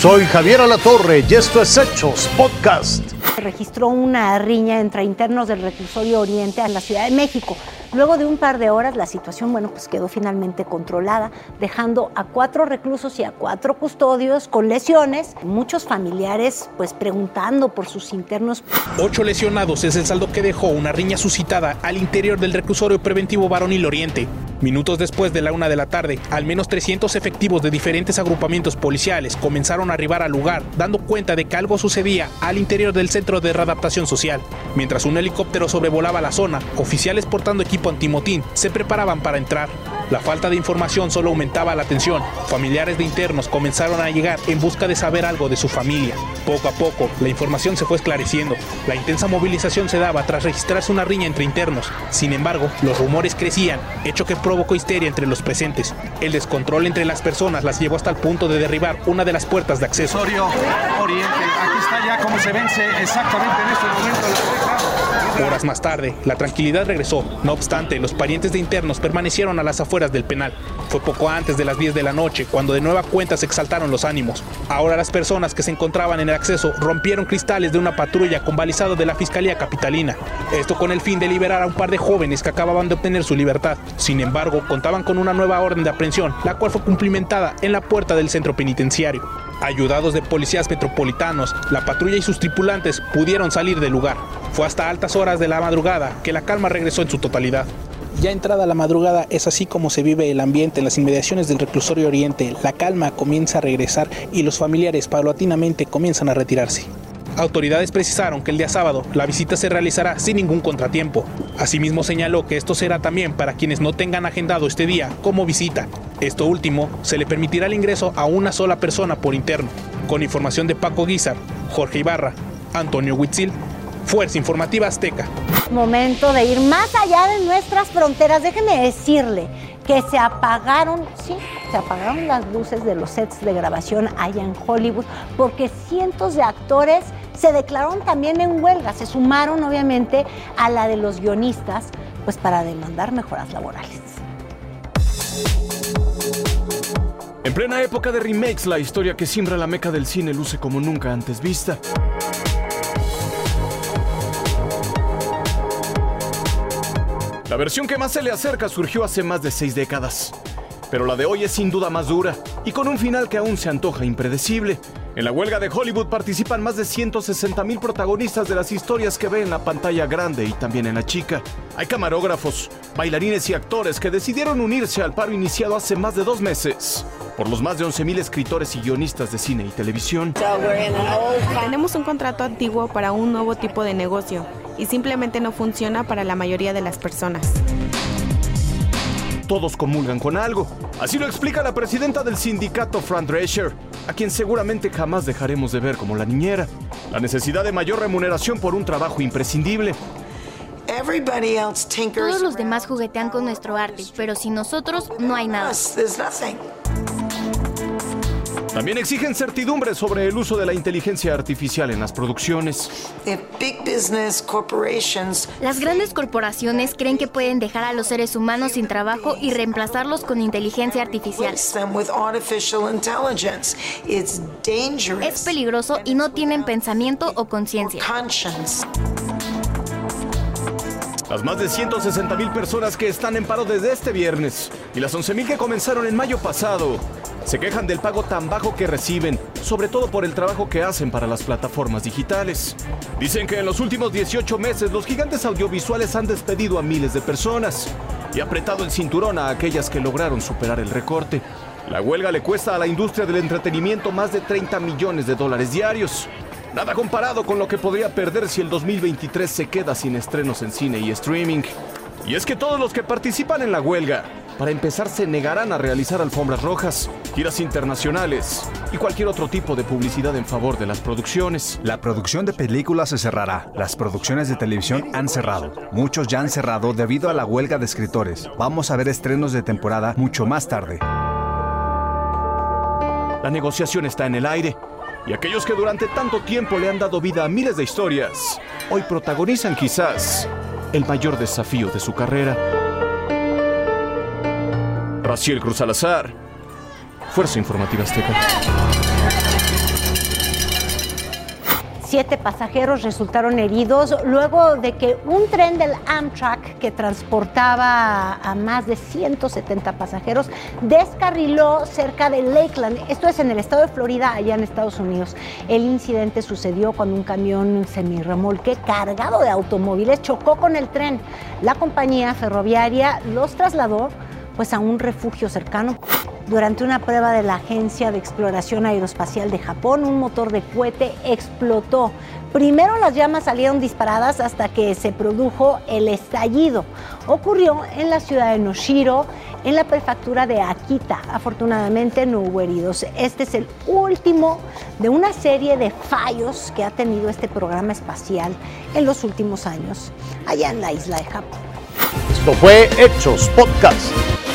Soy Javier Alatorre y esto es Hechos Podcast. Se registró una riña entre internos del reclusorio Oriente en la Ciudad de México. Luego de un par de horas la situación, bueno, pues quedó finalmente controlada, dejando a cuatro reclusos y a cuatro custodios con lesiones, muchos familiares pues preguntando por sus internos. Ocho lesionados es el saldo que dejó una riña suscitada al interior del reclusorio preventivo Varonil Oriente. Minutos después de la una de la tarde, al menos 300 efectivos de diferentes agrupamientos policiales comenzaron a arribar al lugar, dando cuenta de que algo sucedía al interior del centro de readaptación social. Mientras un helicóptero sobrevolaba la zona, oficiales portando equipo antimotín se preparaban para entrar. La falta de información solo aumentaba la tensión. Familiares de internos comenzaron a llegar en busca de saber algo de su familia. Poco a poco, la información se fue esclareciendo. La intensa movilización se daba tras registrarse una riña entre internos. Sin embargo, los rumores crecían, hecho que provocó histeria entre los presentes. El descontrol entre las personas las llevó hasta el punto de derribar una de las puertas de acceso. Horas más tarde, la tranquilidad regresó. No obstante, los parientes de internos permanecieron a las afueras del penal. Fue poco antes de las 10 de la noche cuando de nueva cuenta se exaltaron los ánimos. Ahora las personas que se encontraban en el acceso rompieron cristales de una patrulla con balizado de la Fiscalía Capitalina. Esto con el fin de liberar a un par de jóvenes que acababan de obtener su libertad. Sin embargo, contaban con una nueva orden de aprehensión, la cual fue cumplimentada en la puerta del centro penitenciario. Ayudados de policías metropolitanos, la patrulla y sus tripulantes pudieron salir del lugar. Fue hasta altas horas de la madrugada que la calma regresó en su totalidad. Ya entrada la madrugada es así como se vive el ambiente en las inmediaciones del reclusorio Oriente. La calma comienza a regresar y los familiares paulatinamente comienzan a retirarse. Autoridades precisaron que el día sábado la visita se realizará sin ningún contratiempo. Asimismo señaló que esto será también para quienes no tengan agendado este día como visita. Esto último se le permitirá el ingreso a una sola persona por interno. Con información de Paco Guizar, Jorge Ibarra, Antonio Huitzil, Fuerza Informativa Azteca. Momento de ir más allá de nuestras fronteras. Déjeme decirle que se apagaron, sí, se apagaron las luces de los sets de grabación allá en Hollywood porque cientos de actores se declararon también en huelga, se sumaron obviamente a la de los guionistas, pues para demandar mejoras laborales. En plena época de remakes, la historia que siembra la meca del cine luce como nunca antes vista. La versión que más se le acerca surgió hace más de seis décadas. Pero la de hoy es sin duda más dura y con un final que aún se antoja impredecible. En la huelga de Hollywood participan más de 160 mil protagonistas de las historias que ve en la pantalla grande y también en la chica. Hay camarógrafos, bailarines y actores que decidieron unirse al paro iniciado hace más de dos meses por los más de 11 mil escritores y guionistas de cine y televisión. Tenemos un contrato antiguo para un nuevo tipo de negocio y simplemente no funciona para la mayoría de las personas. Todos comulgan con algo. Así lo explica la presidenta del sindicato, Fran Drescher, a quien seguramente jamás dejaremos de ver como la niñera. La necesidad de mayor remuneración por un trabajo imprescindible. Todos los demás juguetean con nuestro arte, pero sin nosotros no hay nada. También exigen certidumbre sobre el uso de la inteligencia artificial en las producciones. Las grandes corporaciones creen que pueden dejar a los seres humanos sin trabajo y reemplazarlos con inteligencia artificial. Es peligroso y no tienen pensamiento o conciencia. Las más de 160 mil personas que están en paro desde este viernes y las 11 mil que comenzaron en mayo pasado se quejan del pago tan bajo que reciben, sobre todo por el trabajo que hacen para las plataformas digitales. Dicen que en los últimos 18 meses los gigantes audiovisuales han despedido a miles de personas y apretado el cinturón a aquellas que lograron superar el recorte. La huelga le cuesta a la industria del entretenimiento más de 30 millones de dólares diarios. Nada comparado con lo que podría perder si el 2023 se queda sin estrenos en cine y streaming. Y es que todos los que participan en la huelga, para empezar, se negarán a realizar alfombras rojas, giras internacionales y cualquier otro tipo de publicidad en favor de las producciones. La producción de películas se cerrará. Las producciones de televisión han cerrado. Muchos ya han cerrado debido a la huelga de escritores. Vamos a ver estrenos de temporada mucho más tarde. La negociación está en el aire. Y aquellos que durante tanto tiempo le han dado vida a miles de historias, hoy protagonizan quizás el mayor desafío de su carrera. Raciel Cruz Salazar, Fuerza Informativa Azteca. Siete pasajeros resultaron heridos luego de que un tren del Amtrak que transportaba a más de 170 pasajeros descarriló cerca de Lakeland. Esto es en el estado de Florida, allá en Estados Unidos. El incidente sucedió cuando un camión semirremolque cargado de automóviles chocó con el tren. La compañía ferroviaria los trasladó pues a un refugio cercano. Durante una prueba de la Agencia de Exploración Aeroespacial de Japón, un motor de cohete explotó. Primero las llamas salieron disparadas hasta que se produjo el estallido. Ocurrió en la ciudad de Noshiro, en la prefectura de Akita. Afortunadamente no hubo heridos. Este es el último de una serie de fallos que ha tenido este programa espacial en los últimos años allá en la isla de Japón. Esto fue Hechos Podcast.